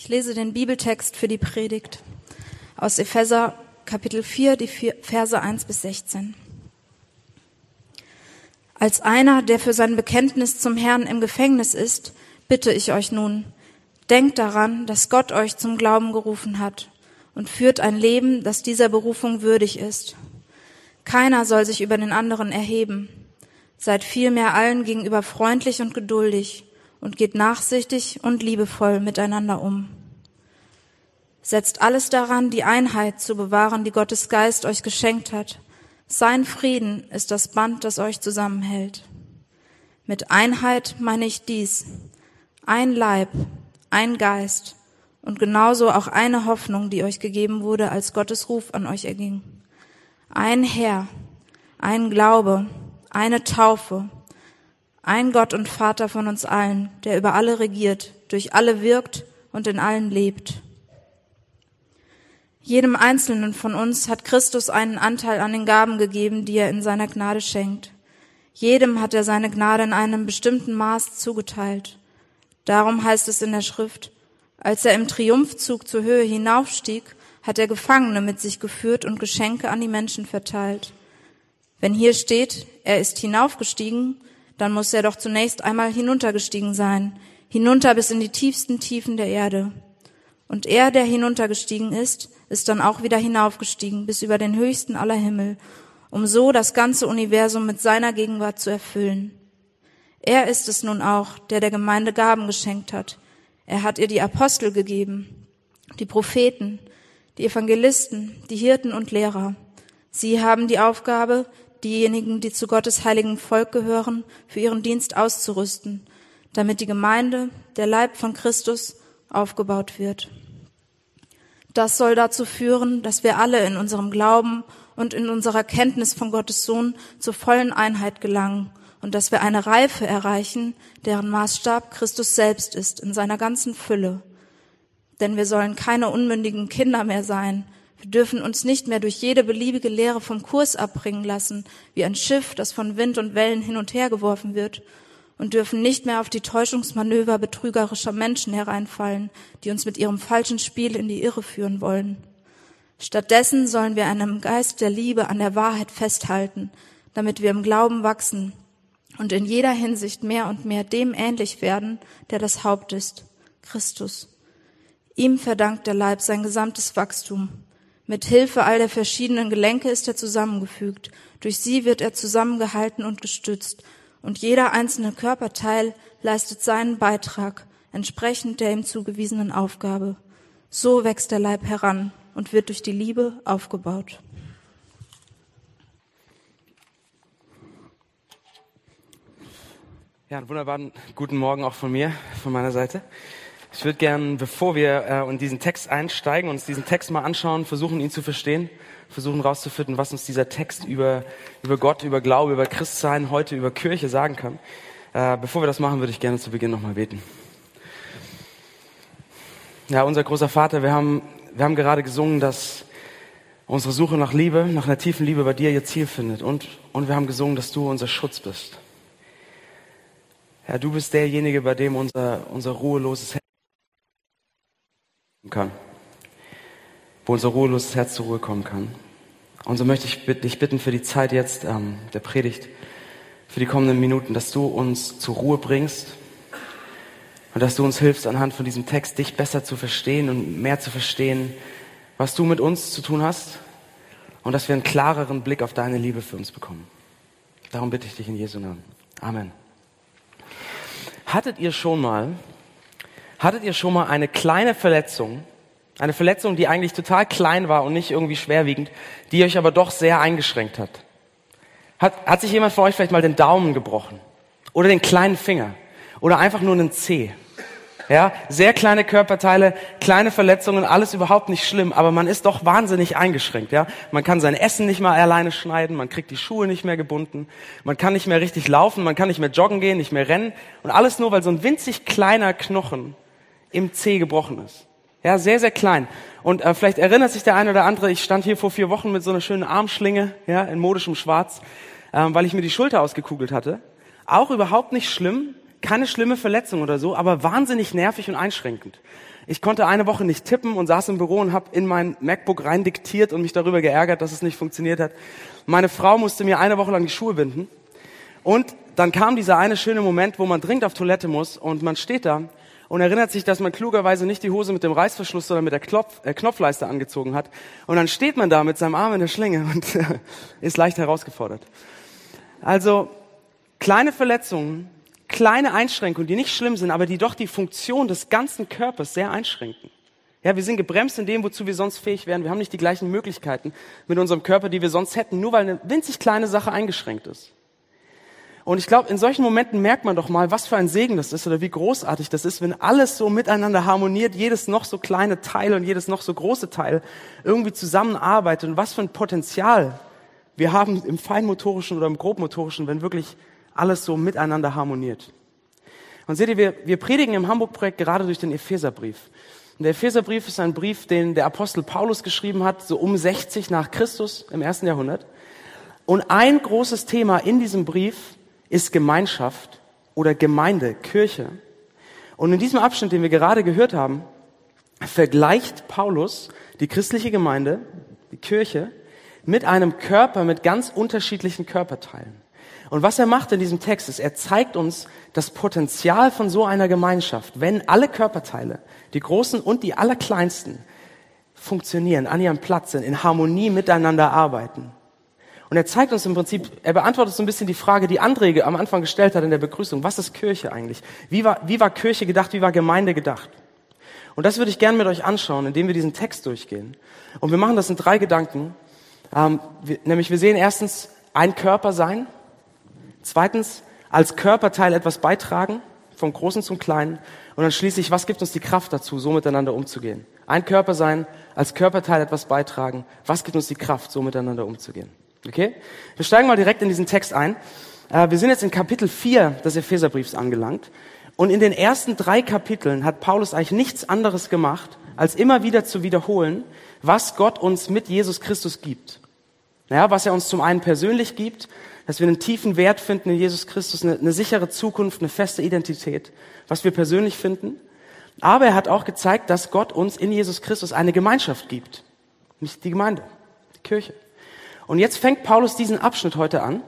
Ich lese den Bibeltext für die Predigt aus Epheser Kapitel 4, die Verse 1 bis 16. Als einer, der für sein Bekenntnis zum Herrn im Gefängnis ist, bitte ich euch nun, denkt daran, dass Gott euch zum Glauben gerufen hat und führt ein Leben, das dieser Berufung würdig ist. Keiner soll sich über den anderen erheben. Seid vielmehr allen gegenüber freundlich und geduldig und geht nachsichtig und liebevoll miteinander um. Setzt alles daran, die Einheit zu bewahren, die Gottes Geist euch geschenkt hat. Sein Frieden ist das Band, das euch zusammenhält. Mit Einheit meine ich dies. Ein Leib, ein Geist und genauso auch eine Hoffnung, die euch gegeben wurde, als Gottes Ruf an euch erging. Ein Herr, ein Glaube, eine Taufe, ein Gott und Vater von uns allen, der über alle regiert, durch alle wirkt und in allen lebt. Jedem Einzelnen von uns hat Christus einen Anteil an den Gaben gegeben, die er in seiner Gnade schenkt. Jedem hat er seine Gnade in einem bestimmten Maß zugeteilt. Darum heißt es in der Schrift, als er im Triumphzug zur Höhe hinaufstieg, hat er Gefangene mit sich geführt und Geschenke an die Menschen verteilt. Wenn hier steht, er ist hinaufgestiegen, dann muss er doch zunächst einmal hinuntergestiegen sein, hinunter bis in die tiefsten Tiefen der Erde. Und er, der hinuntergestiegen ist, ist dann auch wieder hinaufgestiegen bis über den höchsten aller Himmel, um so das ganze Universum mit seiner Gegenwart zu erfüllen. Er ist es nun auch, der der Gemeinde Gaben geschenkt hat. Er hat ihr die Apostel gegeben, die Propheten, die Evangelisten, die Hirten und Lehrer. Sie haben die Aufgabe, diejenigen, die zu Gottes heiligen Volk gehören, für ihren Dienst auszurüsten, damit die Gemeinde, der Leib von Christus, aufgebaut wird. Das soll dazu führen, dass wir alle in unserem Glauben und in unserer Kenntnis von Gottes Sohn zur vollen Einheit gelangen und dass wir eine Reife erreichen, deren Maßstab Christus selbst ist in seiner ganzen Fülle. Denn wir sollen keine unmündigen Kinder mehr sein. Wir dürfen uns nicht mehr durch jede beliebige Lehre vom Kurs abbringen lassen, wie ein Schiff, das von Wind und Wellen hin und her geworfen wird, und dürfen nicht mehr auf die Täuschungsmanöver betrügerischer Menschen hereinfallen, die uns mit ihrem falschen Spiel in die Irre führen wollen. Stattdessen sollen wir einem Geist der Liebe an der Wahrheit festhalten, damit wir im Glauben wachsen und in jeder Hinsicht mehr und mehr dem ähnlich werden, der das Haupt ist, Christus. Ihm verdankt der Leib sein gesamtes Wachstum. Mit Hilfe all der verschiedenen Gelenke ist er zusammengefügt. Durch sie wird er zusammengehalten und gestützt. Und jeder einzelne Körperteil leistet seinen Beitrag, entsprechend der ihm zugewiesenen Aufgabe. So wächst der Leib heran und wird durch die Liebe aufgebaut. Ja, einen wunderbaren guten Morgen auch von mir, von meiner Seite. Ich würde gern, bevor wir äh, in diesen Text einsteigen, uns diesen Text mal anschauen, versuchen, ihn zu verstehen, versuchen rauszufinden, was uns dieser Text über, über Gott, über Glaube, über Christsein, heute über Kirche sagen kann. Äh, bevor wir das machen, würde ich gerne zu Beginn nochmal beten. Ja, unser großer Vater, wir haben, wir haben gerade gesungen, dass unsere Suche nach Liebe, nach einer tiefen Liebe bei dir ihr Ziel findet. Und, und wir haben gesungen, dass du unser Schutz bist. Herr, du bist derjenige, bei dem unser, unser ruheloses Herz kann. Wo unser ruheloses Herz zur Ruhe kommen kann. Und so möchte ich dich bitten für die Zeit jetzt ähm, der Predigt, für die kommenden Minuten, dass du uns zur Ruhe bringst und dass du uns hilfst, anhand von diesem Text dich besser zu verstehen und mehr zu verstehen, was du mit uns zu tun hast und dass wir einen klareren Blick auf deine Liebe für uns bekommen. Darum bitte ich dich in Jesu Namen. Amen. Hattet ihr schon mal, hattet ihr schon mal eine kleine Verletzung, eine Verletzung, die eigentlich total klein war und nicht irgendwie schwerwiegend, die euch aber doch sehr eingeschränkt hat? Hat, hat sich jemand von euch vielleicht mal den Daumen gebrochen? Oder den kleinen Finger? Oder einfach nur einen Zeh? Ja, sehr kleine Körperteile, kleine Verletzungen, alles überhaupt nicht schlimm, aber man ist doch wahnsinnig eingeschränkt, ja. Man kann sein Essen nicht mal alleine schneiden, man kriegt die Schuhe nicht mehr gebunden, man kann nicht mehr richtig laufen, man kann nicht mehr joggen gehen, nicht mehr rennen und alles nur, weil so ein winzig kleiner Knochen im Zeh gebrochen ist. Ja, sehr, sehr klein. Und äh, vielleicht erinnert sich der eine oder andere, ich stand hier vor vier Wochen mit so einer schönen Armschlinge, ja, in modischem Schwarz, äh, weil ich mir die Schulter ausgekugelt hatte. Auch überhaupt nicht schlimm, keine schlimme Verletzung oder so, aber wahnsinnig nervig und einschränkend. Ich konnte eine Woche nicht tippen und saß im Büro und habe in mein MacBook rein diktiert und mich darüber geärgert, dass es nicht funktioniert hat. Meine Frau musste mir eine Woche lang die Schuhe binden. Und dann kam dieser eine schöne Moment, wo man dringend auf Toilette muss und man steht da und erinnert sich, dass man klugerweise nicht die Hose mit dem Reißverschluss, sondern mit der Klopf, äh, Knopfleiste angezogen hat. Und dann steht man da mit seinem Arm in der Schlinge und ist leicht herausgefordert. Also kleine Verletzungen kleine Einschränkungen, die nicht schlimm sind, aber die doch die Funktion des ganzen Körpers sehr einschränken. Ja, wir sind gebremst in dem, wozu wir sonst fähig wären. Wir haben nicht die gleichen Möglichkeiten mit unserem Körper, die wir sonst hätten, nur weil eine winzig kleine Sache eingeschränkt ist. Und ich glaube, in solchen Momenten merkt man doch mal, was für ein Segen das ist oder wie großartig das ist, wenn alles so miteinander harmoniert, jedes noch so kleine Teil und jedes noch so große Teil irgendwie zusammenarbeitet und was für ein Potenzial wir haben im feinmotorischen oder im grobmotorischen, wenn wirklich alles so miteinander harmoniert. Und seht ihr, wir, wir predigen im Hamburg-Projekt gerade durch den Epheserbrief. Und der Epheserbrief ist ein Brief, den der Apostel Paulus geschrieben hat, so um 60 nach Christus im ersten Jahrhundert. Und ein großes Thema in diesem Brief ist Gemeinschaft oder Gemeinde, Kirche. Und in diesem Abschnitt, den wir gerade gehört haben, vergleicht Paulus die christliche Gemeinde, die Kirche, mit einem Körper mit ganz unterschiedlichen Körperteilen. Und was er macht in diesem Text ist, er zeigt uns das Potenzial von so einer Gemeinschaft, wenn alle Körperteile, die großen und die allerkleinsten, funktionieren, an ihrem Platz sind, in Harmonie miteinander arbeiten. Und er zeigt uns im Prinzip, er beantwortet so ein bisschen die Frage, die André am Anfang gestellt hat in der Begrüßung. Was ist Kirche eigentlich? Wie war, wie war Kirche gedacht? Wie war Gemeinde gedacht? Und das würde ich gerne mit euch anschauen, indem wir diesen Text durchgehen. Und wir machen das in drei Gedanken. Ähm, wir, nämlich wir sehen erstens ein Körper sein, Zweitens, als Körperteil etwas beitragen, vom Großen zum Kleinen. Und dann schließlich, was gibt uns die Kraft dazu, so miteinander umzugehen? Ein Körper sein, als Körperteil etwas beitragen. Was gibt uns die Kraft, so miteinander umzugehen? Okay? Wir steigen mal direkt in diesen Text ein. Äh, wir sind jetzt in Kapitel 4 des Epheserbriefs angelangt. Und in den ersten drei Kapiteln hat Paulus eigentlich nichts anderes gemacht, als immer wieder zu wiederholen, was Gott uns mit Jesus Christus gibt. Naja, was er uns zum einen persönlich gibt, dass wir einen tiefen Wert finden in Jesus Christus, eine, eine sichere Zukunft, eine feste Identität, was wir persönlich finden. Aber er hat auch gezeigt, dass Gott uns in Jesus Christus eine Gemeinschaft gibt. Nicht die Gemeinde, die Kirche. Und jetzt fängt Paulus diesen Abschnitt heute an,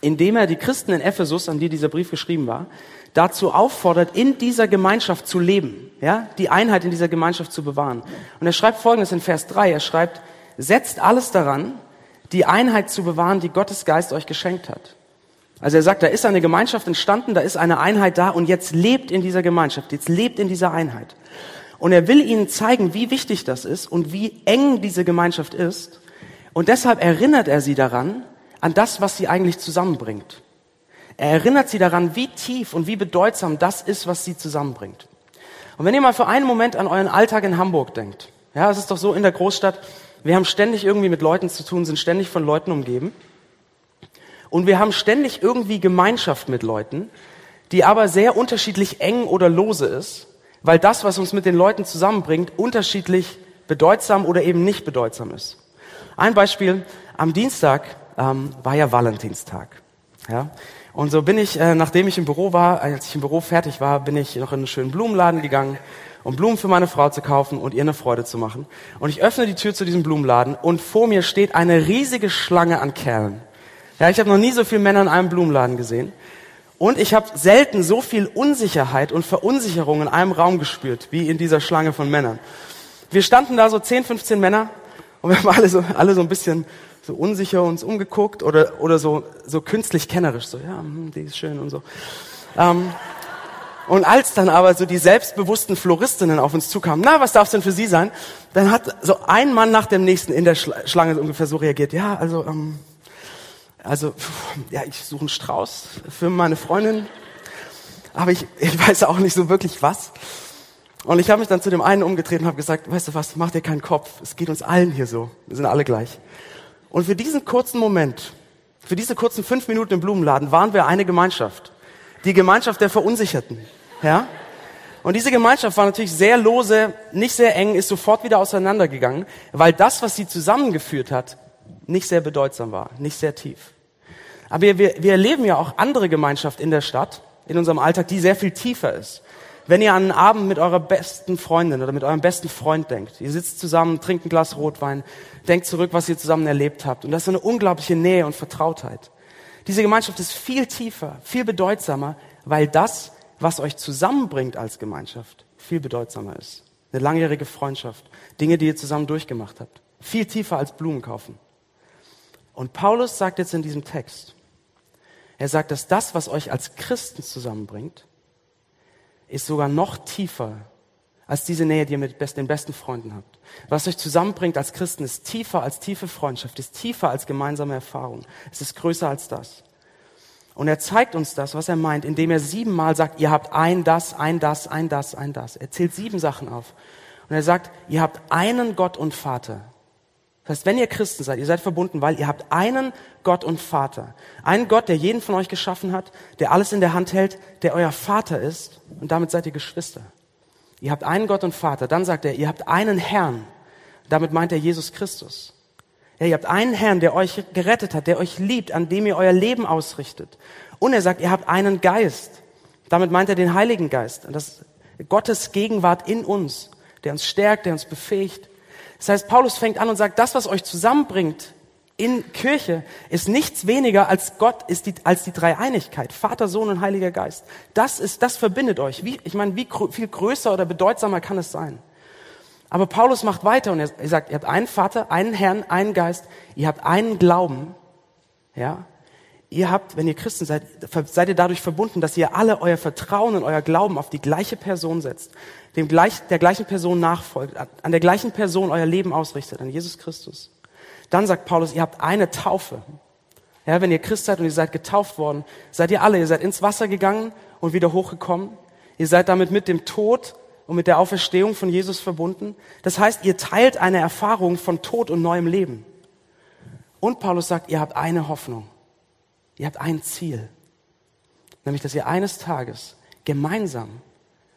indem er die Christen in Ephesus, an die dieser Brief geschrieben war, dazu auffordert, in dieser Gemeinschaft zu leben, ja, die Einheit in dieser Gemeinschaft zu bewahren. Und er schreibt Folgendes in Vers 3, er schreibt, setzt alles daran, die Einheit zu bewahren, die Gottes Geist euch geschenkt hat. Also er sagt, da ist eine Gemeinschaft entstanden, da ist eine Einheit da und jetzt lebt in dieser Gemeinschaft, jetzt lebt in dieser Einheit. Und er will ihnen zeigen, wie wichtig das ist und wie eng diese Gemeinschaft ist. Und deshalb erinnert er sie daran, an das, was sie eigentlich zusammenbringt. Er erinnert sie daran, wie tief und wie bedeutsam das ist, was sie zusammenbringt. Und wenn ihr mal für einen Moment an euren Alltag in Hamburg denkt, ja, es ist doch so in der Großstadt, wir haben ständig irgendwie mit Leuten zu tun, sind ständig von Leuten umgeben. Und wir haben ständig irgendwie Gemeinschaft mit Leuten, die aber sehr unterschiedlich eng oder lose ist, weil das, was uns mit den Leuten zusammenbringt, unterschiedlich bedeutsam oder eben nicht bedeutsam ist. Ein Beispiel, am Dienstag ähm, war ja Valentinstag. Ja? Und so bin ich, äh, nachdem ich im Büro war, als ich im Büro fertig war, bin ich noch in einen schönen Blumenladen gegangen um Blumen für meine Frau zu kaufen und ihr eine Freude zu machen. Und ich öffne die Tür zu diesem Blumenladen und vor mir steht eine riesige Schlange an Kerlen. Ja, ich habe noch nie so viele Männer in einem Blumenladen gesehen. Und ich habe selten so viel Unsicherheit und Verunsicherung in einem Raum gespürt, wie in dieser Schlange von Männern. Wir standen da so 10, 15 Männer und wir haben alle so, alle so ein bisschen so unsicher uns umgeguckt oder, oder so, so künstlich kennerisch, so, ja, hm, die ist schön und so. Ähm, und als dann aber so die selbstbewussten Floristinnen auf uns zukamen, na, was darf denn für Sie sein? Dann hat so ein Mann nach dem nächsten in der Schlange ungefähr so reagiert, ja, also, ähm, also, ja, ich suche einen Strauß für meine Freundin, aber ich, ich weiß auch nicht so wirklich was. Und ich habe mich dann zu dem einen umgedreht und habe gesagt, weißt du was, mach dir keinen Kopf, es geht uns allen hier so, wir sind alle gleich. Und für diesen kurzen Moment, für diese kurzen fünf Minuten im Blumenladen waren wir eine Gemeinschaft die Gemeinschaft der Verunsicherten. Ja? Und diese Gemeinschaft war natürlich sehr lose, nicht sehr eng, ist sofort wieder auseinandergegangen, weil das, was sie zusammengeführt hat, nicht sehr bedeutsam war, nicht sehr tief. Aber wir, wir erleben ja auch andere Gemeinschaft in der Stadt, in unserem Alltag, die sehr viel tiefer ist. Wenn ihr an einen Abend mit eurer besten Freundin oder mit eurem besten Freund denkt, ihr sitzt zusammen, trinkt ein Glas Rotwein, denkt zurück, was ihr zusammen erlebt habt. Und das ist eine unglaubliche Nähe und Vertrautheit. Diese Gemeinschaft ist viel tiefer, viel bedeutsamer, weil das, was euch zusammenbringt als Gemeinschaft, viel bedeutsamer ist. Eine langjährige Freundschaft, Dinge, die ihr zusammen durchgemacht habt. Viel tiefer als Blumen kaufen. Und Paulus sagt jetzt in diesem Text, er sagt, dass das, was euch als Christen zusammenbringt, ist sogar noch tiefer als diese Nähe, die ihr mit den besten Freunden habt. Was euch zusammenbringt als Christen, ist tiefer als tiefe Freundschaft, ist tiefer als gemeinsame Erfahrung. Es ist größer als das. Und er zeigt uns das, was er meint, indem er siebenmal sagt, ihr habt ein das, ein das, ein das, ein das. Er zählt sieben Sachen auf. Und er sagt, ihr habt einen Gott und Vater. Das heißt, wenn ihr Christen seid, ihr seid verbunden, weil ihr habt einen Gott und Vater. Einen Gott, der jeden von euch geschaffen hat, der alles in der Hand hält, der euer Vater ist. Und damit seid ihr Geschwister. Ihr habt einen Gott und Vater. Dann sagt er, ihr habt einen Herrn. Damit meint er Jesus Christus. Ja, ihr habt einen Herrn, der euch gerettet hat, der euch liebt, an dem ihr euer Leben ausrichtet. Und er sagt, ihr habt einen Geist. Damit meint er den Heiligen Geist. Und das Gottes Gegenwart in uns, der uns stärkt, der uns befähigt, das heißt, Paulus fängt an und sagt, das, was euch zusammenbringt in Kirche, ist nichts weniger als Gott, ist die, als die Dreieinigkeit. Vater, Sohn und Heiliger Geist. Das ist, das verbindet euch. Wie, ich meine, wie viel größer oder bedeutsamer kann es sein? Aber Paulus macht weiter und er, sagt, ihr habt einen Vater, einen Herrn, einen Geist, ihr habt einen Glauben, ja, ihr habt, wenn ihr Christen seid, seid ihr dadurch verbunden, dass ihr alle euer Vertrauen und euer Glauben auf die gleiche Person setzt, dem gleich, der gleichen Person nachfolgt, an der gleichen Person euer Leben ausrichtet, an Jesus Christus. Dann sagt Paulus, ihr habt eine Taufe. Ja, wenn ihr Christ seid und ihr seid getauft worden, seid ihr alle, ihr seid ins Wasser gegangen und wieder hochgekommen. Ihr seid damit mit dem Tod und mit der Auferstehung von Jesus verbunden. Das heißt, ihr teilt eine Erfahrung von Tod und neuem Leben. Und Paulus sagt, ihr habt eine Hoffnung. Ihr habt ein Ziel, nämlich dass ihr eines Tages gemeinsam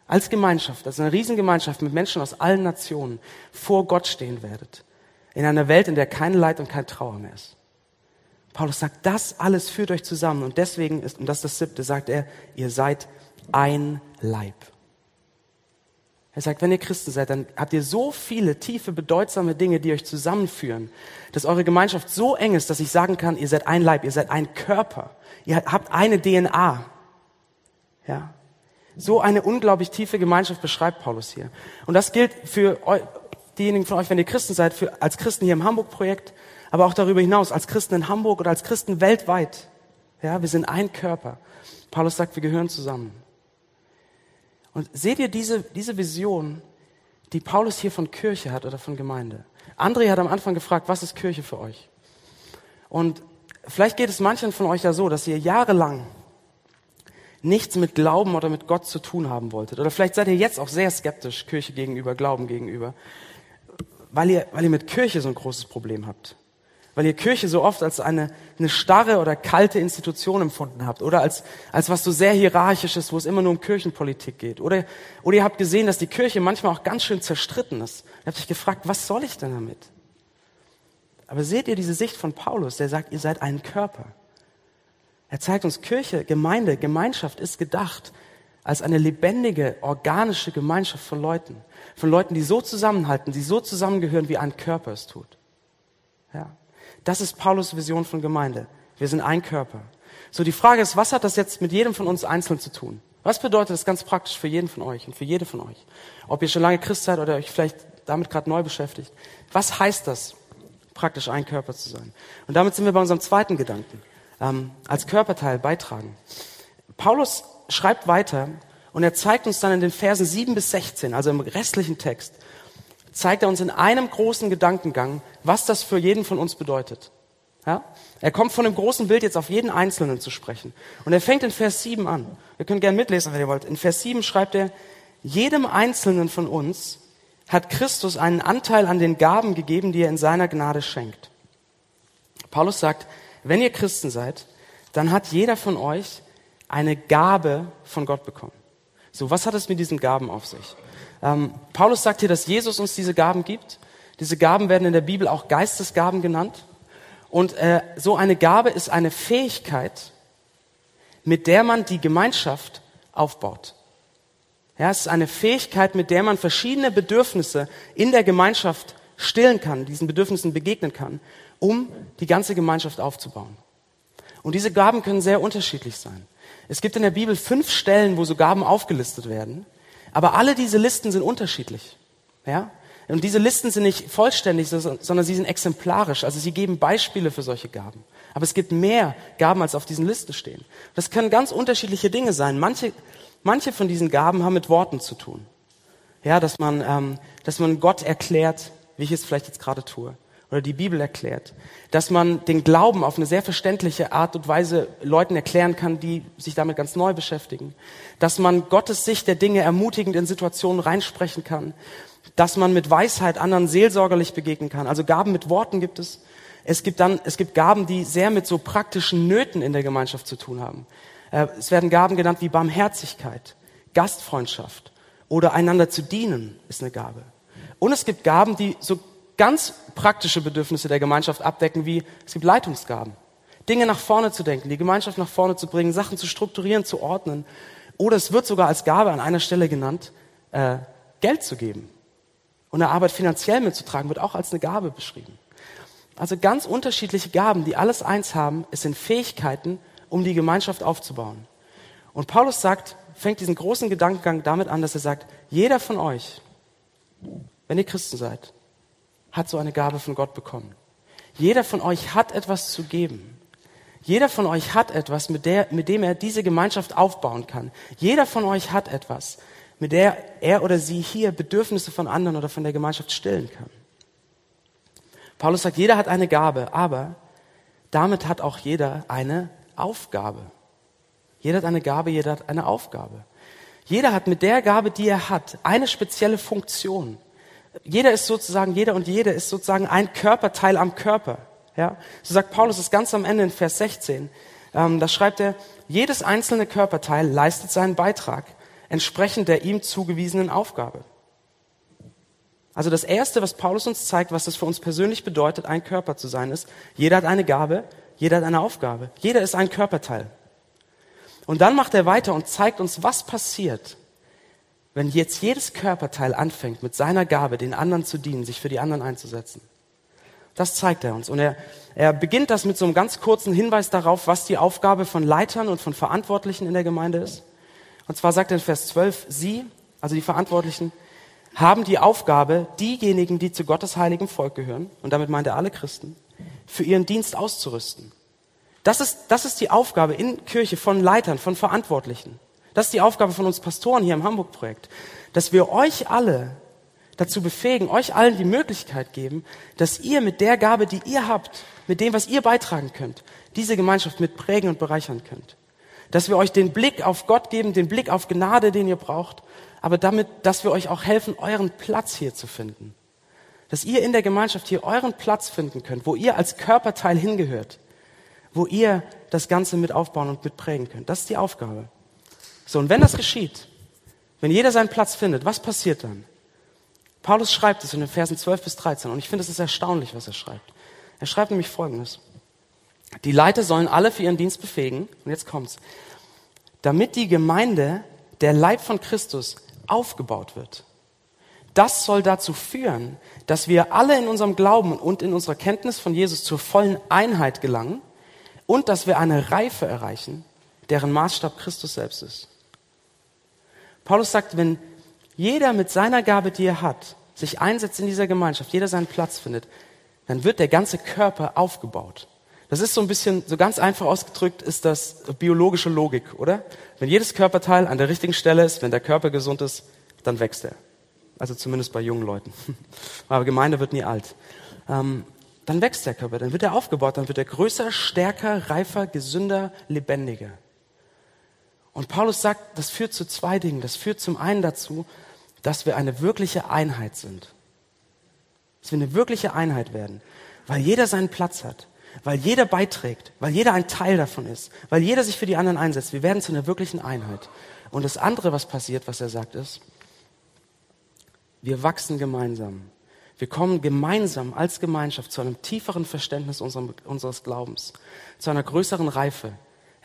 als Gemeinschaft, als eine Riesengemeinschaft mit Menschen aus allen Nationen vor Gott stehen werdet. In einer Welt, in der kein Leid und kein Trauer mehr ist. Paulus sagt, das alles führt euch zusammen und deswegen ist, und das ist das siebte, sagt er, ihr seid ein Leib. Er sagt, wenn ihr Christen seid, dann habt ihr so viele tiefe, bedeutsame Dinge, die euch zusammenführen, dass eure Gemeinschaft so eng ist, dass ich sagen kann, ihr seid ein Leib, ihr seid ein Körper, ihr habt eine DNA. Ja. So eine unglaublich tiefe Gemeinschaft beschreibt Paulus hier. Und das gilt für diejenigen von euch, wenn ihr Christen seid, für, als Christen hier im Hamburg-Projekt, aber auch darüber hinaus, als Christen in Hamburg oder als Christen weltweit. Ja, wir sind ein Körper. Paulus sagt, wir gehören zusammen. Und seht ihr diese, diese Vision, die Paulus hier von Kirche hat oder von Gemeinde? André hat am Anfang gefragt, was ist Kirche für euch? Und vielleicht geht es manchen von euch ja so, dass ihr jahrelang nichts mit Glauben oder mit Gott zu tun haben wolltet. Oder vielleicht seid ihr jetzt auch sehr skeptisch Kirche gegenüber, Glauben gegenüber, weil ihr, weil ihr mit Kirche so ein großes Problem habt weil ihr Kirche so oft als eine, eine starre oder kalte Institution empfunden habt oder als, als was so sehr hierarchisches, wo es immer nur um Kirchenpolitik geht. Oder, oder ihr habt gesehen, dass die Kirche manchmal auch ganz schön zerstritten ist. Ihr habt euch gefragt, was soll ich denn damit? Aber seht ihr diese Sicht von Paulus, der sagt, ihr seid ein Körper. Er zeigt uns, Kirche, Gemeinde, Gemeinschaft ist gedacht als eine lebendige, organische Gemeinschaft von Leuten. Von Leuten, die so zusammenhalten, die so zusammengehören, wie ein Körper es tut. Ja. Das ist Paulus Vision von Gemeinde. Wir sind ein Körper. So, die Frage ist, was hat das jetzt mit jedem von uns einzeln zu tun? Was bedeutet das ganz praktisch für jeden von euch und für jede von euch? Ob ihr schon lange Christ seid oder euch vielleicht damit gerade neu beschäftigt. Was heißt das, praktisch ein Körper zu sein? Und damit sind wir bei unserem zweiten Gedanken. Ähm, als Körperteil beitragen. Paulus schreibt weiter und er zeigt uns dann in den Versen 7 bis 16, also im restlichen Text, zeigt er uns in einem großen Gedankengang, was das für jeden von uns bedeutet. Ja? Er kommt von dem großen Bild jetzt auf jeden Einzelnen zu sprechen. Und er fängt in Vers 7 an. Ihr könnt gerne mitlesen, wenn ihr wollt. In Vers 7 schreibt er, jedem Einzelnen von uns hat Christus einen Anteil an den Gaben gegeben, die er in seiner Gnade schenkt. Paulus sagt, wenn ihr Christen seid, dann hat jeder von euch eine Gabe von Gott bekommen. So, was hat es mit diesen Gaben auf sich? Ähm, Paulus sagt hier, dass Jesus uns diese Gaben gibt. Diese Gaben werden in der Bibel auch Geistesgaben genannt. Und äh, so eine Gabe ist eine Fähigkeit, mit der man die Gemeinschaft aufbaut. Ja, es ist eine Fähigkeit, mit der man verschiedene Bedürfnisse in der Gemeinschaft stillen kann, diesen Bedürfnissen begegnen kann, um die ganze Gemeinschaft aufzubauen. Und diese Gaben können sehr unterschiedlich sein. Es gibt in der Bibel fünf Stellen, wo so Gaben aufgelistet werden, aber alle diese Listen sind unterschiedlich. Ja? Und diese Listen sind nicht vollständig, sondern sie sind exemplarisch. Also sie geben Beispiele für solche Gaben. Aber es gibt mehr Gaben, als auf diesen Listen stehen. Das können ganz unterschiedliche Dinge sein. Manche, manche von diesen Gaben haben mit Worten zu tun. Ja, dass man, ähm, dass man Gott erklärt, wie ich es vielleicht jetzt gerade tue, oder die Bibel erklärt. Dass man den Glauben auf eine sehr verständliche Art und Weise Leuten erklären kann, die sich damit ganz neu beschäftigen. Dass man Gottes Sicht der Dinge ermutigend in Situationen reinsprechen kann dass man mit Weisheit anderen seelsorgerlich begegnen kann. Also Gaben mit Worten gibt es. Es gibt dann, es gibt Gaben, die sehr mit so praktischen Nöten in der Gemeinschaft zu tun haben. Äh, es werden Gaben genannt wie Barmherzigkeit, Gastfreundschaft oder einander zu dienen ist eine Gabe. Und es gibt Gaben, die so ganz praktische Bedürfnisse der Gemeinschaft abdecken, wie es gibt Leitungsgaben. Dinge nach vorne zu denken, die Gemeinschaft nach vorne zu bringen, Sachen zu strukturieren, zu ordnen. Oder es wird sogar als Gabe an einer Stelle genannt, äh, Geld zu geben. Und eine Arbeit finanziell mitzutragen wird auch als eine Gabe beschrieben. Also ganz unterschiedliche Gaben, die alles eins haben, es sind Fähigkeiten, um die Gemeinschaft aufzubauen. Und Paulus sagt, fängt diesen großen Gedankengang damit an, dass er sagt, jeder von euch, wenn ihr Christen seid, hat so eine Gabe von Gott bekommen. Jeder von euch hat etwas zu geben. Jeder von euch hat etwas, mit, der, mit dem er diese Gemeinschaft aufbauen kann. Jeder von euch hat etwas, mit der er oder sie hier Bedürfnisse von anderen oder von der Gemeinschaft stillen kann. Paulus sagt, jeder hat eine Gabe, aber damit hat auch jeder eine Aufgabe. Jeder hat eine Gabe, jeder hat eine Aufgabe. Jeder hat mit der Gabe, die er hat, eine spezielle Funktion. Jeder ist sozusagen, jeder und jede ist sozusagen ein Körperteil am Körper. Ja? So sagt Paulus es ganz am Ende in Vers 16. Ähm, da schreibt er, jedes einzelne Körperteil leistet seinen Beitrag entsprechend der ihm zugewiesenen Aufgabe. Also das Erste, was Paulus uns zeigt, was es für uns persönlich bedeutet, ein Körper zu sein, ist, jeder hat eine Gabe, jeder hat eine Aufgabe. Jeder ist ein Körperteil. Und dann macht er weiter und zeigt uns, was passiert, wenn jetzt jedes Körperteil anfängt, mit seiner Gabe den anderen zu dienen, sich für die anderen einzusetzen. Das zeigt er uns. Und er, er beginnt das mit so einem ganz kurzen Hinweis darauf, was die Aufgabe von Leitern und von Verantwortlichen in der Gemeinde ist. Und zwar sagt er in Vers 12, Sie, also die Verantwortlichen, haben die Aufgabe, diejenigen, die zu Gottes heiligen Volk gehören, und damit meint er alle Christen, für ihren Dienst auszurüsten. Das ist, das ist die Aufgabe in Kirche von Leitern, von Verantwortlichen. Das ist die Aufgabe von uns Pastoren hier im Hamburg-Projekt, dass wir euch alle dazu befähigen, euch allen die Möglichkeit geben, dass ihr mit der Gabe, die ihr habt, mit dem, was ihr beitragen könnt, diese Gemeinschaft mit prägen und bereichern könnt dass wir euch den Blick auf Gott geben, den Blick auf Gnade, den ihr braucht, aber damit, dass wir euch auch helfen, euren Platz hier zu finden. Dass ihr in der Gemeinschaft hier euren Platz finden könnt, wo ihr als Körperteil hingehört, wo ihr das Ganze mit aufbauen und mit prägen könnt. Das ist die Aufgabe. So, und wenn das geschieht, wenn jeder seinen Platz findet, was passiert dann? Paulus schreibt es in den Versen 12 bis 13 und ich finde es ist erstaunlich, was er schreibt. Er schreibt nämlich Folgendes. Die Leiter sollen alle für ihren Dienst befähigen. Und jetzt kommt's. Damit die Gemeinde, der Leib von Christus, aufgebaut wird. Das soll dazu führen, dass wir alle in unserem Glauben und in unserer Kenntnis von Jesus zur vollen Einheit gelangen und dass wir eine Reife erreichen, deren Maßstab Christus selbst ist. Paulus sagt, wenn jeder mit seiner Gabe, die er hat, sich einsetzt in dieser Gemeinschaft, jeder seinen Platz findet, dann wird der ganze Körper aufgebaut. Das ist so ein bisschen, so ganz einfach ausgedrückt, ist das biologische Logik, oder? Wenn jedes Körperteil an der richtigen Stelle ist, wenn der Körper gesund ist, dann wächst er. Also zumindest bei jungen Leuten. Aber Gemeinde wird nie alt. Ähm, dann wächst der Körper, dann wird er aufgebaut, dann wird er größer, stärker, reifer, gesünder, lebendiger. Und Paulus sagt, das führt zu zwei Dingen. Das führt zum einen dazu, dass wir eine wirkliche Einheit sind. Dass wir eine wirkliche Einheit werden, weil jeder seinen Platz hat weil jeder beiträgt, weil jeder ein Teil davon ist, weil jeder sich für die anderen einsetzt. Wir werden zu einer wirklichen Einheit. Und das andere, was passiert, was er sagt, ist, wir wachsen gemeinsam. Wir kommen gemeinsam als Gemeinschaft zu einem tieferen Verständnis unseres Glaubens, zu einer größeren Reife.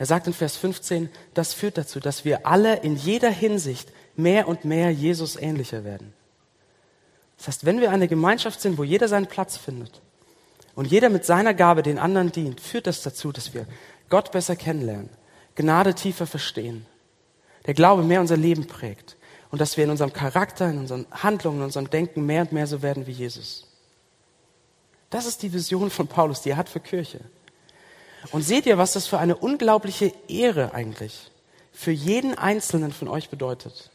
Er sagt in Vers 15, das führt dazu, dass wir alle in jeder Hinsicht mehr und mehr Jesus ähnlicher werden. Das heißt, wenn wir eine Gemeinschaft sind, wo jeder seinen Platz findet und jeder mit seiner Gabe den anderen dient, führt das dazu, dass wir Gott besser kennenlernen, Gnade tiefer verstehen, der Glaube mehr unser Leben prägt und dass wir in unserem Charakter, in unseren Handlungen, in unserem Denken mehr und mehr so werden wie Jesus. Das ist die Vision von Paulus, die er hat für Kirche. Und seht ihr, was das für eine unglaubliche Ehre eigentlich für jeden Einzelnen von euch bedeutet?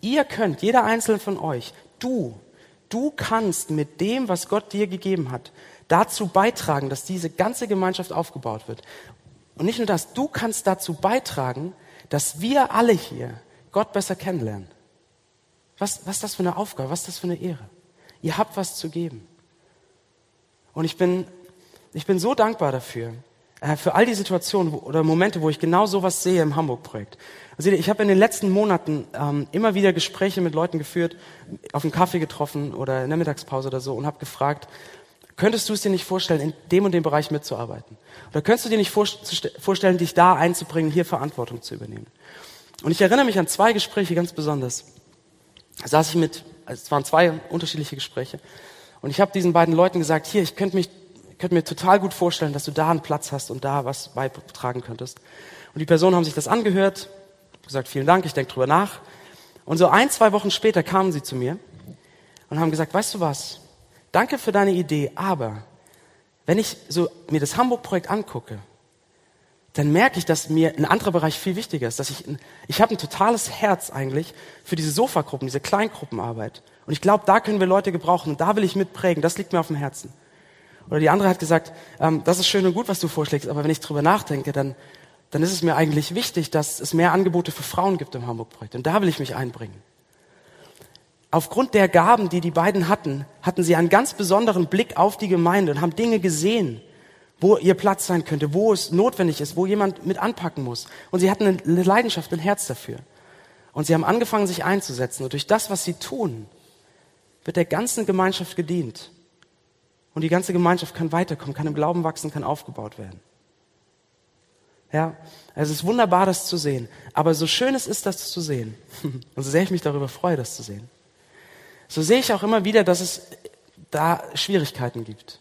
Ihr könnt, jeder Einzelne von euch, du, du kannst mit dem, was Gott dir gegeben hat, dazu beitragen, dass diese ganze Gemeinschaft aufgebaut wird. Und nicht nur das, du kannst dazu beitragen, dass wir alle hier Gott besser kennenlernen. Was, was ist das für eine Aufgabe? Was ist das für eine Ehre? Ihr habt was zu geben. Und ich bin, ich bin so dankbar dafür, äh, für all die Situationen wo, oder Momente, wo ich genau sowas sehe im Hamburg-Projekt. Also ich habe in den letzten Monaten ähm, immer wieder Gespräche mit Leuten geführt, auf einen Kaffee getroffen oder in der Mittagspause oder so und habe gefragt, könntest du es dir nicht vorstellen, in dem und dem Bereich mitzuarbeiten? Oder könntest du dir nicht vorstellen, dich da einzubringen, hier Verantwortung zu übernehmen? Und ich erinnere mich an zwei Gespräche ganz besonders. Da saß ich mit, also es waren zwei unterschiedliche Gespräche. Und ich habe diesen beiden Leuten gesagt, hier, ich könnte mich könnte mir total gut vorstellen, dass du da einen Platz hast und da was beitragen könntest. Und die Personen haben sich das angehört, gesagt, vielen Dank, ich denke drüber nach. Und so ein, zwei Wochen später kamen sie zu mir und haben gesagt, weißt du was, danke für deine Idee, aber wenn ich so mir das Hamburg-Projekt angucke, dann merke ich, dass mir ein anderer Bereich viel wichtiger ist. Dass ich, ich habe ein totales Herz eigentlich für diese Sofagruppen, diese Kleingruppenarbeit. Und ich glaube, da können wir Leute gebrauchen und da will ich mitprägen. Das liegt mir auf dem Herzen. Oder die andere hat gesagt, ähm, das ist schön und gut, was du vorschlägst, aber wenn ich drüber nachdenke, dann, dann ist es mir eigentlich wichtig, dass es mehr Angebote für Frauen gibt im Hamburg-Projekt. Und da will ich mich einbringen. Aufgrund der Gaben, die die beiden hatten, hatten sie einen ganz besonderen Blick auf die Gemeinde und haben Dinge gesehen, wo ihr Platz sein könnte, wo es notwendig ist, wo jemand mit anpacken muss. Und sie hatten eine Leidenschaft, ein Herz dafür. Und sie haben angefangen, sich einzusetzen. Und durch das, was sie tun, wird der ganzen Gemeinschaft gedient. Und die ganze Gemeinschaft kann weiterkommen, kann im Glauben wachsen, kann aufgebaut werden. Ja, es ist wunderbar, das zu sehen. Aber so schön es ist, das zu sehen, und so sehr ich mich darüber freue, das zu sehen, so sehe ich auch immer wieder, dass es da Schwierigkeiten gibt.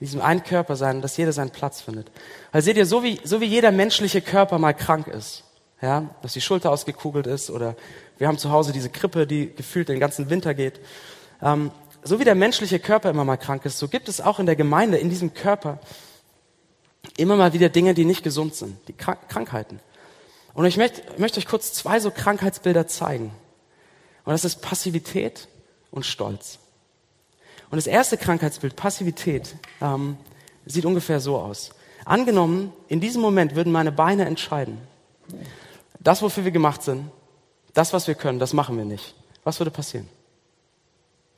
In diesem einen Körper sein, dass jeder seinen Platz findet. Weil seht ihr, so wie, so wie jeder menschliche Körper mal krank ist, ja, dass die Schulter ausgekugelt ist oder wir haben zu Hause diese Krippe, die gefühlt den ganzen Winter geht. Ähm, so wie der menschliche Körper immer mal krank ist, so gibt es auch in der Gemeinde, in diesem Körper, immer mal wieder Dinge, die nicht gesund sind, die Krank Krankheiten. Und ich möchte, möchte euch kurz zwei so Krankheitsbilder zeigen. Und das ist Passivität und Stolz. Und das erste Krankheitsbild, Passivität, ähm, sieht ungefähr so aus. Angenommen, in diesem Moment würden meine Beine entscheiden. Das, wofür wir gemacht sind, das, was wir können, das machen wir nicht. Was würde passieren?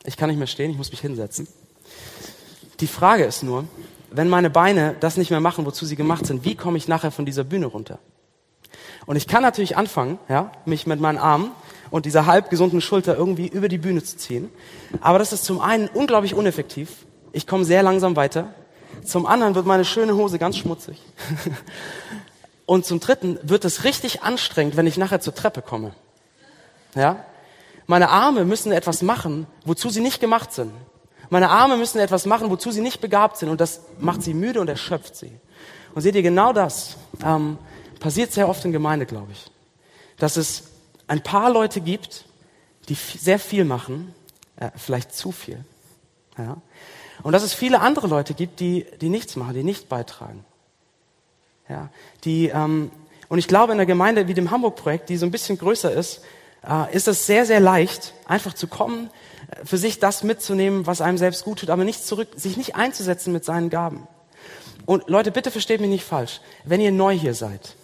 Ich kann nicht mehr stehen, ich muss mich hinsetzen. Die Frage ist nur, wenn meine Beine das nicht mehr machen, wozu sie gemacht sind, wie komme ich nachher von dieser Bühne runter? Und ich kann natürlich anfangen, ja, mich mit meinen Armen und dieser halb gesunden Schulter irgendwie über die Bühne zu ziehen. Aber das ist zum einen unglaublich uneffektiv. Ich komme sehr langsam weiter. Zum anderen wird meine schöne Hose ganz schmutzig. Und zum dritten wird es richtig anstrengend, wenn ich nachher zur Treppe komme. Ja? Meine Arme müssen etwas machen, wozu sie nicht gemacht sind. Meine Arme müssen etwas machen, wozu sie nicht begabt sind. Und das macht sie müde und erschöpft sie. Und seht ihr, genau das ähm, passiert sehr oft in Gemeinde, glaube ich. Dass es ein paar Leute gibt, die sehr viel machen, äh, vielleicht zu viel. Ja? Und dass es viele andere Leute gibt, die, die nichts machen, die nicht beitragen. Ja? Die, ähm, und ich glaube, in einer Gemeinde wie dem Hamburg-Projekt, die so ein bisschen größer ist, ist es sehr, sehr leicht, einfach zu kommen, äh, für sich das mitzunehmen, was einem selbst gut tut, aber nicht zurück, sich nicht einzusetzen mit seinen Gaben. Und Leute, bitte versteht mich nicht falsch. Wenn ihr neu hier seid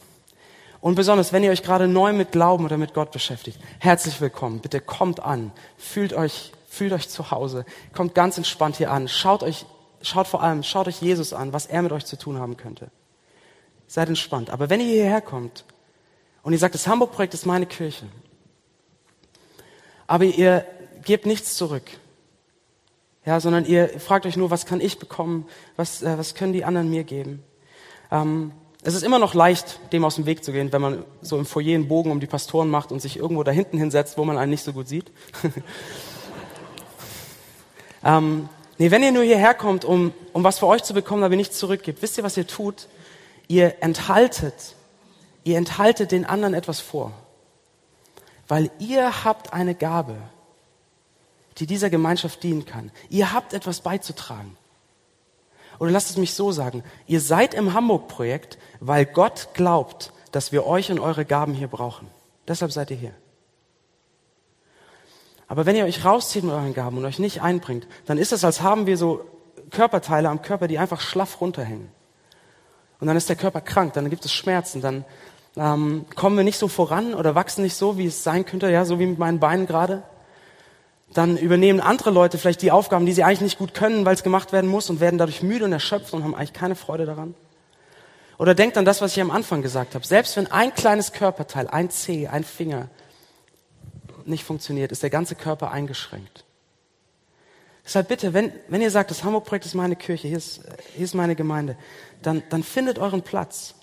und besonders wenn ihr euch gerade neu mit Glauben oder mit Gott beschäftigt, herzlich willkommen. Bitte kommt an, fühlt euch, fühlt euch zu Hause, kommt ganz entspannt hier an, schaut euch, schaut vor allem, schaut euch Jesus an, was er mit euch zu tun haben könnte. Seid entspannt. Aber wenn ihr hierher kommt und ihr sagt, das Hamburg-Projekt ist meine Kirche aber ihr gebt nichts zurück. Ja, sondern ihr fragt euch nur, was kann ich bekommen, was, äh, was können die anderen mir geben. Ähm, es ist immer noch leicht, dem aus dem Weg zu gehen, wenn man so im Foyer einen Bogen um die Pastoren macht und sich irgendwo da hinten hinsetzt, wo man einen nicht so gut sieht. ähm, nee, wenn ihr nur hierher kommt, um, um was für euch zu bekommen, aber nichts zurückgibt, wisst ihr, was ihr tut? Ihr enthaltet, ihr enthaltet den anderen etwas vor. Weil ihr habt eine Gabe, die dieser Gemeinschaft dienen kann. Ihr habt etwas beizutragen. Oder lasst es mich so sagen. Ihr seid im Hamburg-Projekt, weil Gott glaubt, dass wir euch und eure Gaben hier brauchen. Deshalb seid ihr hier. Aber wenn ihr euch rauszieht mit euren Gaben und euch nicht einbringt, dann ist es, als haben wir so Körperteile am Körper, die einfach schlaff runterhängen. Und dann ist der Körper krank, dann gibt es Schmerzen, dann ähm, kommen wir nicht so voran oder wachsen nicht so, wie es sein könnte, ja, so wie mit meinen Beinen gerade dann übernehmen andere Leute vielleicht die Aufgaben, die sie eigentlich nicht gut können, weil es gemacht werden muss und werden dadurch müde und erschöpft und haben eigentlich keine Freude daran. Oder denkt an das, was ich am Anfang gesagt habe. Selbst wenn ein kleines Körperteil, ein Zeh, ein Finger nicht funktioniert, ist der ganze Körper eingeschränkt. Deshalb bitte, wenn, wenn ihr sagt, das Hamburg-Projekt ist meine Kirche, hier ist, hier ist meine Gemeinde, dann, dann findet euren Platz.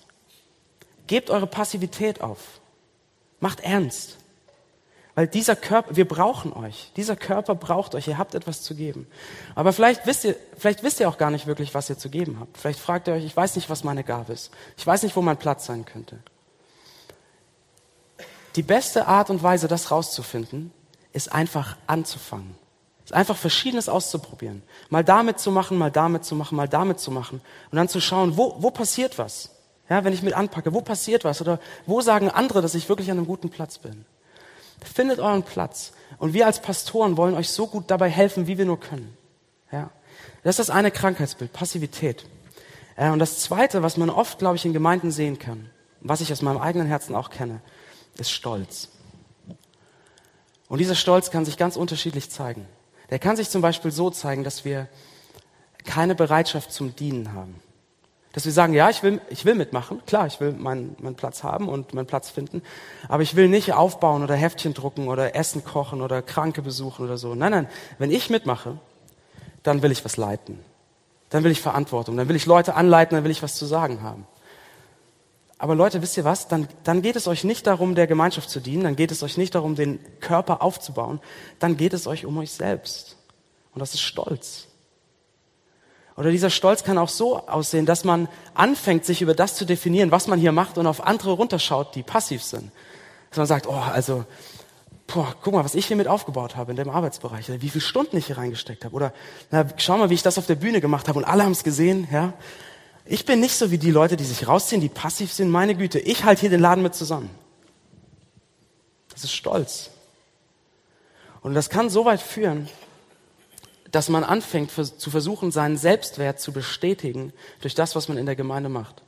Gebt eure Passivität auf. Macht ernst. Weil dieser Körper, wir brauchen euch. Dieser Körper braucht euch. Ihr habt etwas zu geben. Aber vielleicht wisst ihr, vielleicht wisst ihr auch gar nicht wirklich, was ihr zu geben habt. Vielleicht fragt ihr euch, ich weiß nicht, was meine Gabe ist. Ich weiß nicht, wo mein Platz sein könnte. Die beste Art und Weise, das rauszufinden, ist einfach anzufangen. Ist einfach Verschiedenes auszuprobieren. Mal damit zu machen, mal damit zu machen, mal damit zu machen. Und dann zu schauen, wo, wo passiert was? Ja, wenn ich mit anpacke, wo passiert was? Oder wo sagen andere, dass ich wirklich an einem guten Platz bin? Findet euren Platz. Und wir als Pastoren wollen euch so gut dabei helfen, wie wir nur können. Ja. Das ist das eine Krankheitsbild, Passivität. Äh, und das zweite, was man oft, glaube ich, in Gemeinden sehen kann, was ich aus meinem eigenen Herzen auch kenne, ist Stolz. Und dieser Stolz kann sich ganz unterschiedlich zeigen. Der kann sich zum Beispiel so zeigen, dass wir keine Bereitschaft zum Dienen haben. Dass wir sagen, ja, ich will, ich will mitmachen, klar, ich will meinen, meinen Platz haben und meinen Platz finden, aber ich will nicht aufbauen oder Heftchen drucken oder Essen kochen oder Kranke besuchen oder so. Nein, nein, wenn ich mitmache, dann will ich was leiten. Dann will ich Verantwortung, dann will ich Leute anleiten, dann will ich was zu sagen haben. Aber Leute, wisst ihr was? Dann, dann geht es euch nicht darum, der Gemeinschaft zu dienen, dann geht es euch nicht darum, den Körper aufzubauen, dann geht es euch um euch selbst. Und das ist Stolz. Oder dieser Stolz kann auch so aussehen, dass man anfängt, sich über das zu definieren, was man hier macht und auf andere runterschaut, die passiv sind. Dass man sagt, oh, also, boah, guck mal, was ich hier mit aufgebaut habe in dem Arbeitsbereich, wie viele Stunden ich hier reingesteckt habe. Oder na, schau mal, wie ich das auf der Bühne gemacht habe und alle haben es gesehen, ja. Ich bin nicht so wie die Leute, die sich rausziehen, die passiv sind. Meine Güte, ich halte hier den Laden mit zusammen. Das ist Stolz. Und das kann so weit führen, dass man anfängt zu versuchen, seinen Selbstwert zu bestätigen durch das, was man in der Gemeinde macht.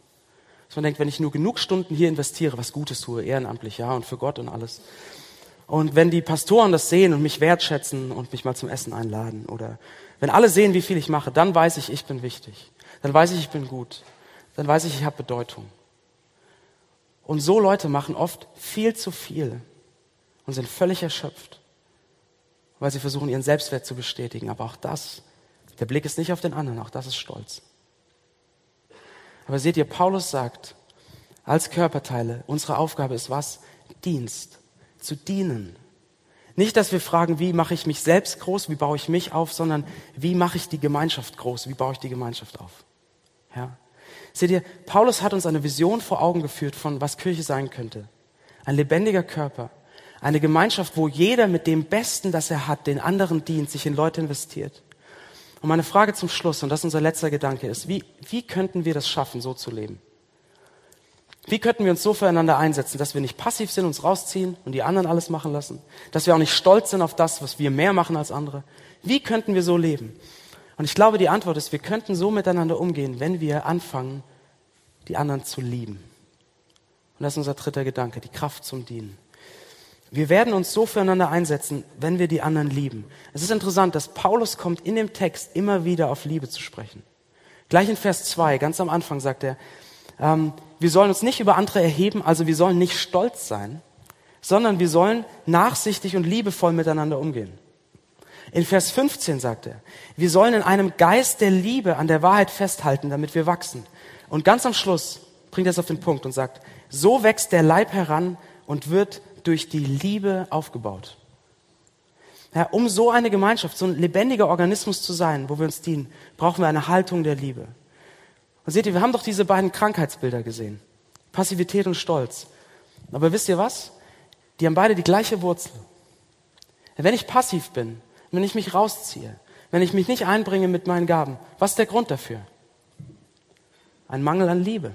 Dass man denkt, wenn ich nur genug Stunden hier investiere, was Gutes tue, ehrenamtlich, ja, und für Gott und alles. Und wenn die Pastoren das sehen und mich wertschätzen und mich mal zum Essen einladen oder wenn alle sehen, wie viel ich mache, dann weiß ich, ich bin wichtig. Dann weiß ich, ich bin gut. Dann weiß ich, ich habe Bedeutung. Und so Leute machen oft viel zu viel und sind völlig erschöpft weil sie versuchen, ihren Selbstwert zu bestätigen. Aber auch das, der Blick ist nicht auf den anderen, auch das ist Stolz. Aber seht ihr, Paulus sagt, als Körperteile, unsere Aufgabe ist was? Dienst, zu dienen. Nicht, dass wir fragen, wie mache ich mich selbst groß, wie baue ich mich auf, sondern wie mache ich die Gemeinschaft groß, wie baue ich die Gemeinschaft auf. Ja. Seht ihr, Paulus hat uns eine Vision vor Augen geführt von, was Kirche sein könnte. Ein lebendiger Körper, eine Gemeinschaft, wo jeder mit dem Besten, das er hat, den anderen dient, sich in Leute investiert. Und meine Frage zum Schluss, und das ist unser letzter Gedanke, ist, wie, wie könnten wir das schaffen, so zu leben? Wie könnten wir uns so füreinander einsetzen, dass wir nicht passiv sind, uns rausziehen und die anderen alles machen lassen? Dass wir auch nicht stolz sind auf das, was wir mehr machen als andere? Wie könnten wir so leben? Und ich glaube, die Antwort ist, wir könnten so miteinander umgehen, wenn wir anfangen, die anderen zu lieben. Und das ist unser dritter Gedanke, die Kraft zum Dienen. Wir werden uns so füreinander einsetzen, wenn wir die anderen lieben. Es ist interessant, dass Paulus kommt in dem Text immer wieder auf Liebe zu sprechen. Gleich in Vers 2, ganz am Anfang sagt er, ähm, wir sollen uns nicht über andere erheben, also wir sollen nicht stolz sein, sondern wir sollen nachsichtig und liebevoll miteinander umgehen. In Vers 15 sagt er, wir sollen in einem Geist der Liebe an der Wahrheit festhalten, damit wir wachsen. Und ganz am Schluss bringt das auf den Punkt und sagt, so wächst der Leib heran und wird durch die Liebe aufgebaut. Ja, um so eine Gemeinschaft, so ein lebendiger Organismus zu sein, wo wir uns dienen, brauchen wir eine Haltung der Liebe. Und seht ihr, wir haben doch diese beiden Krankheitsbilder gesehen. Passivität und Stolz. Aber wisst ihr was? Die haben beide die gleiche Wurzel. Wenn ich passiv bin, wenn ich mich rausziehe, wenn ich mich nicht einbringe mit meinen Gaben, was ist der Grund dafür? Ein Mangel an Liebe.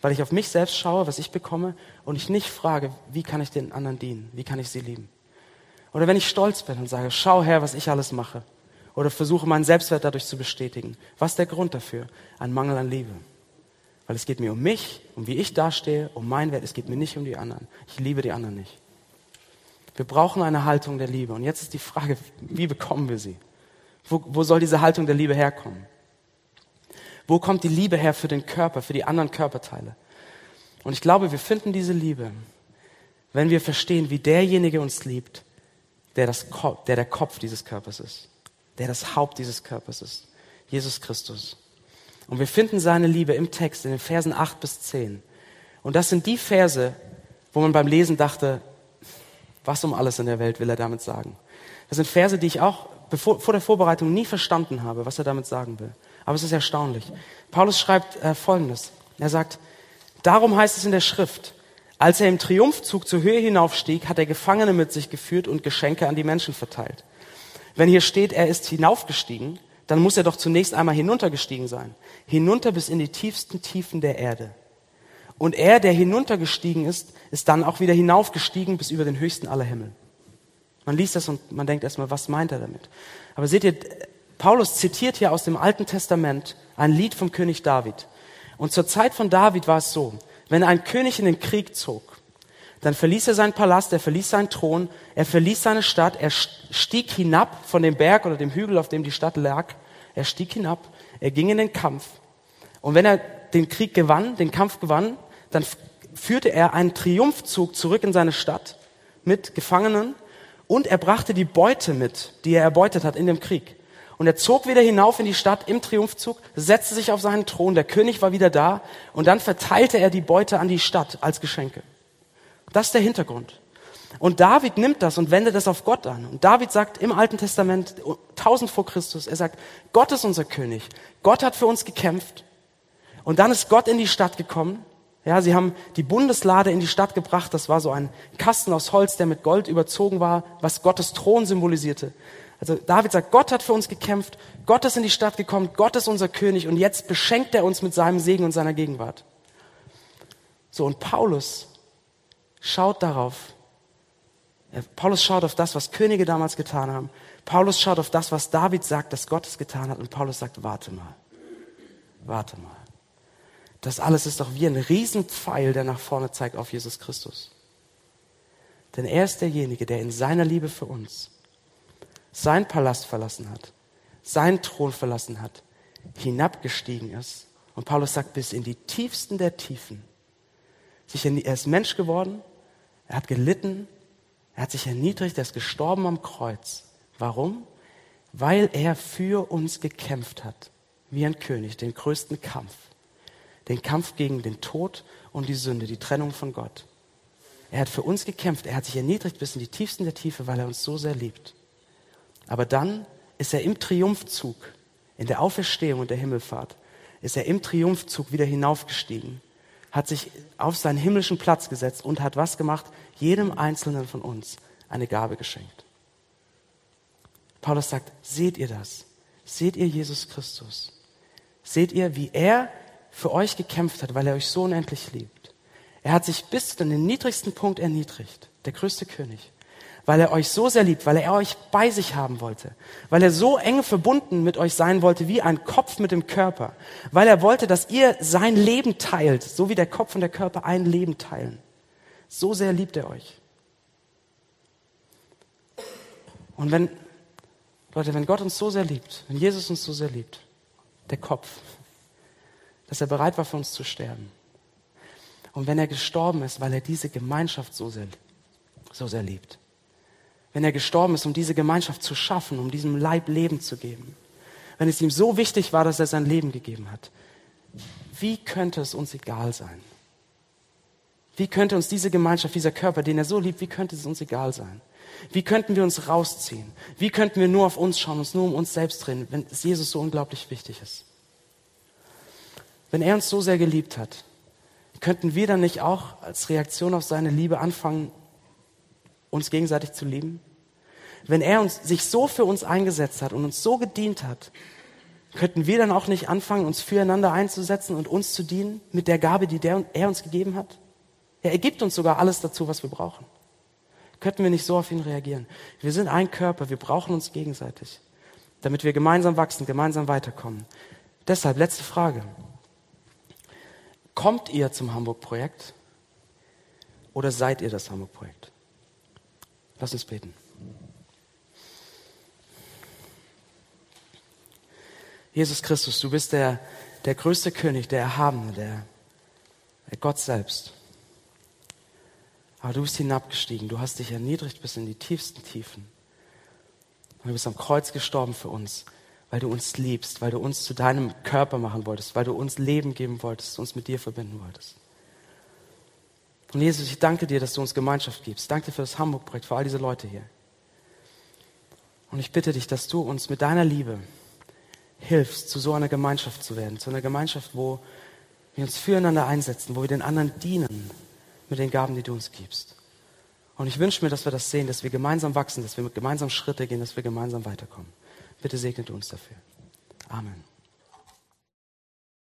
Weil ich auf mich selbst schaue, was ich bekomme und ich nicht frage, wie kann ich den anderen dienen? Wie kann ich sie lieben? Oder wenn ich stolz bin und sage, schau her, was ich alles mache. Oder versuche meinen Selbstwert dadurch zu bestätigen. Was ist der Grund dafür? Ein Mangel an Liebe. Weil es geht mir um mich, um wie ich dastehe, um meinen Wert. Es geht mir nicht um die anderen. Ich liebe die anderen nicht. Wir brauchen eine Haltung der Liebe. Und jetzt ist die Frage, wie bekommen wir sie? Wo, wo soll diese Haltung der Liebe herkommen? Wo kommt die Liebe her für den Körper, für die anderen Körperteile? Und ich glaube, wir finden diese Liebe, wenn wir verstehen, wie derjenige uns liebt, der, das, der der Kopf dieses Körpers ist, der das Haupt dieses Körpers ist, Jesus Christus. Und wir finden seine Liebe im Text, in den Versen 8 bis 10. Und das sind die Verse, wo man beim Lesen dachte, was um alles in der Welt will er damit sagen? Das sind Verse, die ich auch bevor, vor der Vorbereitung nie verstanden habe, was er damit sagen will. Aber es ist erstaunlich. Paulus schreibt äh, Folgendes. Er sagt, darum heißt es in der Schrift, als er im Triumphzug zur Höhe hinaufstieg, hat er Gefangene mit sich geführt und Geschenke an die Menschen verteilt. Wenn hier steht, er ist hinaufgestiegen, dann muss er doch zunächst einmal hinuntergestiegen sein. Hinunter bis in die tiefsten Tiefen der Erde. Und er, der hinuntergestiegen ist, ist dann auch wieder hinaufgestiegen bis über den höchsten aller Himmel. Man liest das und man denkt erstmal, was meint er damit? Aber seht ihr, Paulus zitiert hier aus dem Alten Testament ein Lied vom König David. Und zur Zeit von David war es so, wenn ein König in den Krieg zog, dann verließ er seinen Palast, er verließ seinen Thron, er verließ seine Stadt, er stieg hinab von dem Berg oder dem Hügel, auf dem die Stadt lag. Er stieg hinab, er ging in den Kampf. Und wenn er den Krieg gewann, den Kampf gewann, dann führte er einen Triumphzug zurück in seine Stadt mit Gefangenen und er brachte die Beute mit, die er erbeutet hat in dem Krieg. Und er zog wieder hinauf in die Stadt im Triumphzug, setzte sich auf seinen Thron, der König war wieder da und dann verteilte er die Beute an die Stadt als Geschenke. Das ist der Hintergrund. Und David nimmt das und wendet es auf Gott an. Und David sagt im Alten Testament, 1000 vor Christus, er sagt, Gott ist unser König. Gott hat für uns gekämpft. Und dann ist Gott in die Stadt gekommen. Ja, sie haben die Bundeslade in die Stadt gebracht. Das war so ein Kasten aus Holz, der mit Gold überzogen war, was Gottes Thron symbolisierte. Also David sagt, Gott hat für uns gekämpft, Gott ist in die Stadt gekommen, Gott ist unser König und jetzt beschenkt er uns mit seinem Segen und seiner Gegenwart. So, und Paulus schaut darauf, Paulus schaut auf das, was Könige damals getan haben. Paulus schaut auf das, was David sagt, dass Gott es getan hat. Und Paulus sagt, warte mal, warte mal. Das alles ist doch wie ein Riesenpfeil, der nach vorne zeigt auf Jesus Christus. Denn er ist derjenige, der in seiner Liebe für uns sein Palast verlassen hat, seinen Thron verlassen hat, hinabgestiegen ist. Und Paulus sagt, bis in die tiefsten der Tiefen. Er ist Mensch geworden, er hat gelitten, er hat sich erniedrigt, er ist gestorben am Kreuz. Warum? Weil er für uns gekämpft hat, wie ein König, den größten Kampf. Den Kampf gegen den Tod und die Sünde, die Trennung von Gott. Er hat für uns gekämpft, er hat sich erniedrigt bis in die tiefsten der Tiefe, weil er uns so sehr liebt. Aber dann ist er im Triumphzug, in der Auferstehung und der Himmelfahrt, ist er im Triumphzug wieder hinaufgestiegen, hat sich auf seinen himmlischen Platz gesetzt und hat was gemacht? Jedem Einzelnen von uns eine Gabe geschenkt. Paulus sagt, seht ihr das? Seht ihr Jesus Christus? Seht ihr, wie er für euch gekämpft hat, weil er euch so unendlich liebt? Er hat sich bis zu den niedrigsten Punkt erniedrigt, der größte König weil er euch so sehr liebt, weil er euch bei sich haben wollte, weil er so eng verbunden mit euch sein wollte wie ein Kopf mit dem Körper, weil er wollte, dass ihr sein Leben teilt, so wie der Kopf und der Körper ein Leben teilen. So sehr liebt er euch. Und wenn, Leute, wenn Gott uns so sehr liebt, wenn Jesus uns so sehr liebt, der Kopf, dass er bereit war für uns zu sterben. Und wenn er gestorben ist, weil er diese Gemeinschaft so sehr, so sehr liebt, wenn er gestorben ist, um diese Gemeinschaft zu schaffen, um diesem Leib Leben zu geben. Wenn es ihm so wichtig war, dass er sein Leben gegeben hat. wie könnte es uns egal sein? Wie könnte uns diese Gemeinschaft, dieser Körper, den er so liebt, wie könnte es uns egal sein? Wie könnten wir uns rausziehen? Wie könnten wir nur auf uns schauen, uns nur um uns selbst drehen, wenn es Jesus so unglaublich wichtig ist? Wenn er uns so sehr geliebt hat, könnten wir dann nicht auch als Reaktion auf seine Liebe anfangen, uns gegenseitig zu lieben? Wenn er uns, sich so für uns eingesetzt hat und uns so gedient hat, könnten wir dann auch nicht anfangen, uns füreinander einzusetzen und uns zu dienen mit der Gabe, die der, er uns gegeben hat? Er gibt uns sogar alles dazu, was wir brauchen. Könnten wir nicht so auf ihn reagieren? Wir sind ein Körper, wir brauchen uns gegenseitig, damit wir gemeinsam wachsen, gemeinsam weiterkommen. Deshalb letzte Frage. Kommt ihr zum Hamburg-Projekt oder seid ihr das Hamburg-Projekt? Lass uns beten. Jesus Christus, du bist der, der größte König, der Erhabene, der, der Gott selbst. Aber du bist hinabgestiegen, du hast dich erniedrigt bis in die tiefsten Tiefen. Und du bist am Kreuz gestorben für uns, weil du uns liebst, weil du uns zu deinem Körper machen wolltest, weil du uns Leben geben wolltest, uns mit dir verbinden wolltest. Und Jesus, ich danke dir, dass du uns Gemeinschaft gibst. Danke für das Hamburg-Projekt, für all diese Leute hier. Und ich bitte dich, dass du uns mit deiner Liebe hilfst, zu so einer Gemeinschaft zu werden, zu einer Gemeinschaft, wo wir uns füreinander einsetzen, wo wir den anderen dienen mit den Gaben, die du uns gibst. Und ich wünsche mir, dass wir das sehen, dass wir gemeinsam wachsen, dass wir gemeinsam Schritte gehen, dass wir gemeinsam weiterkommen. Bitte segnet uns dafür. Amen.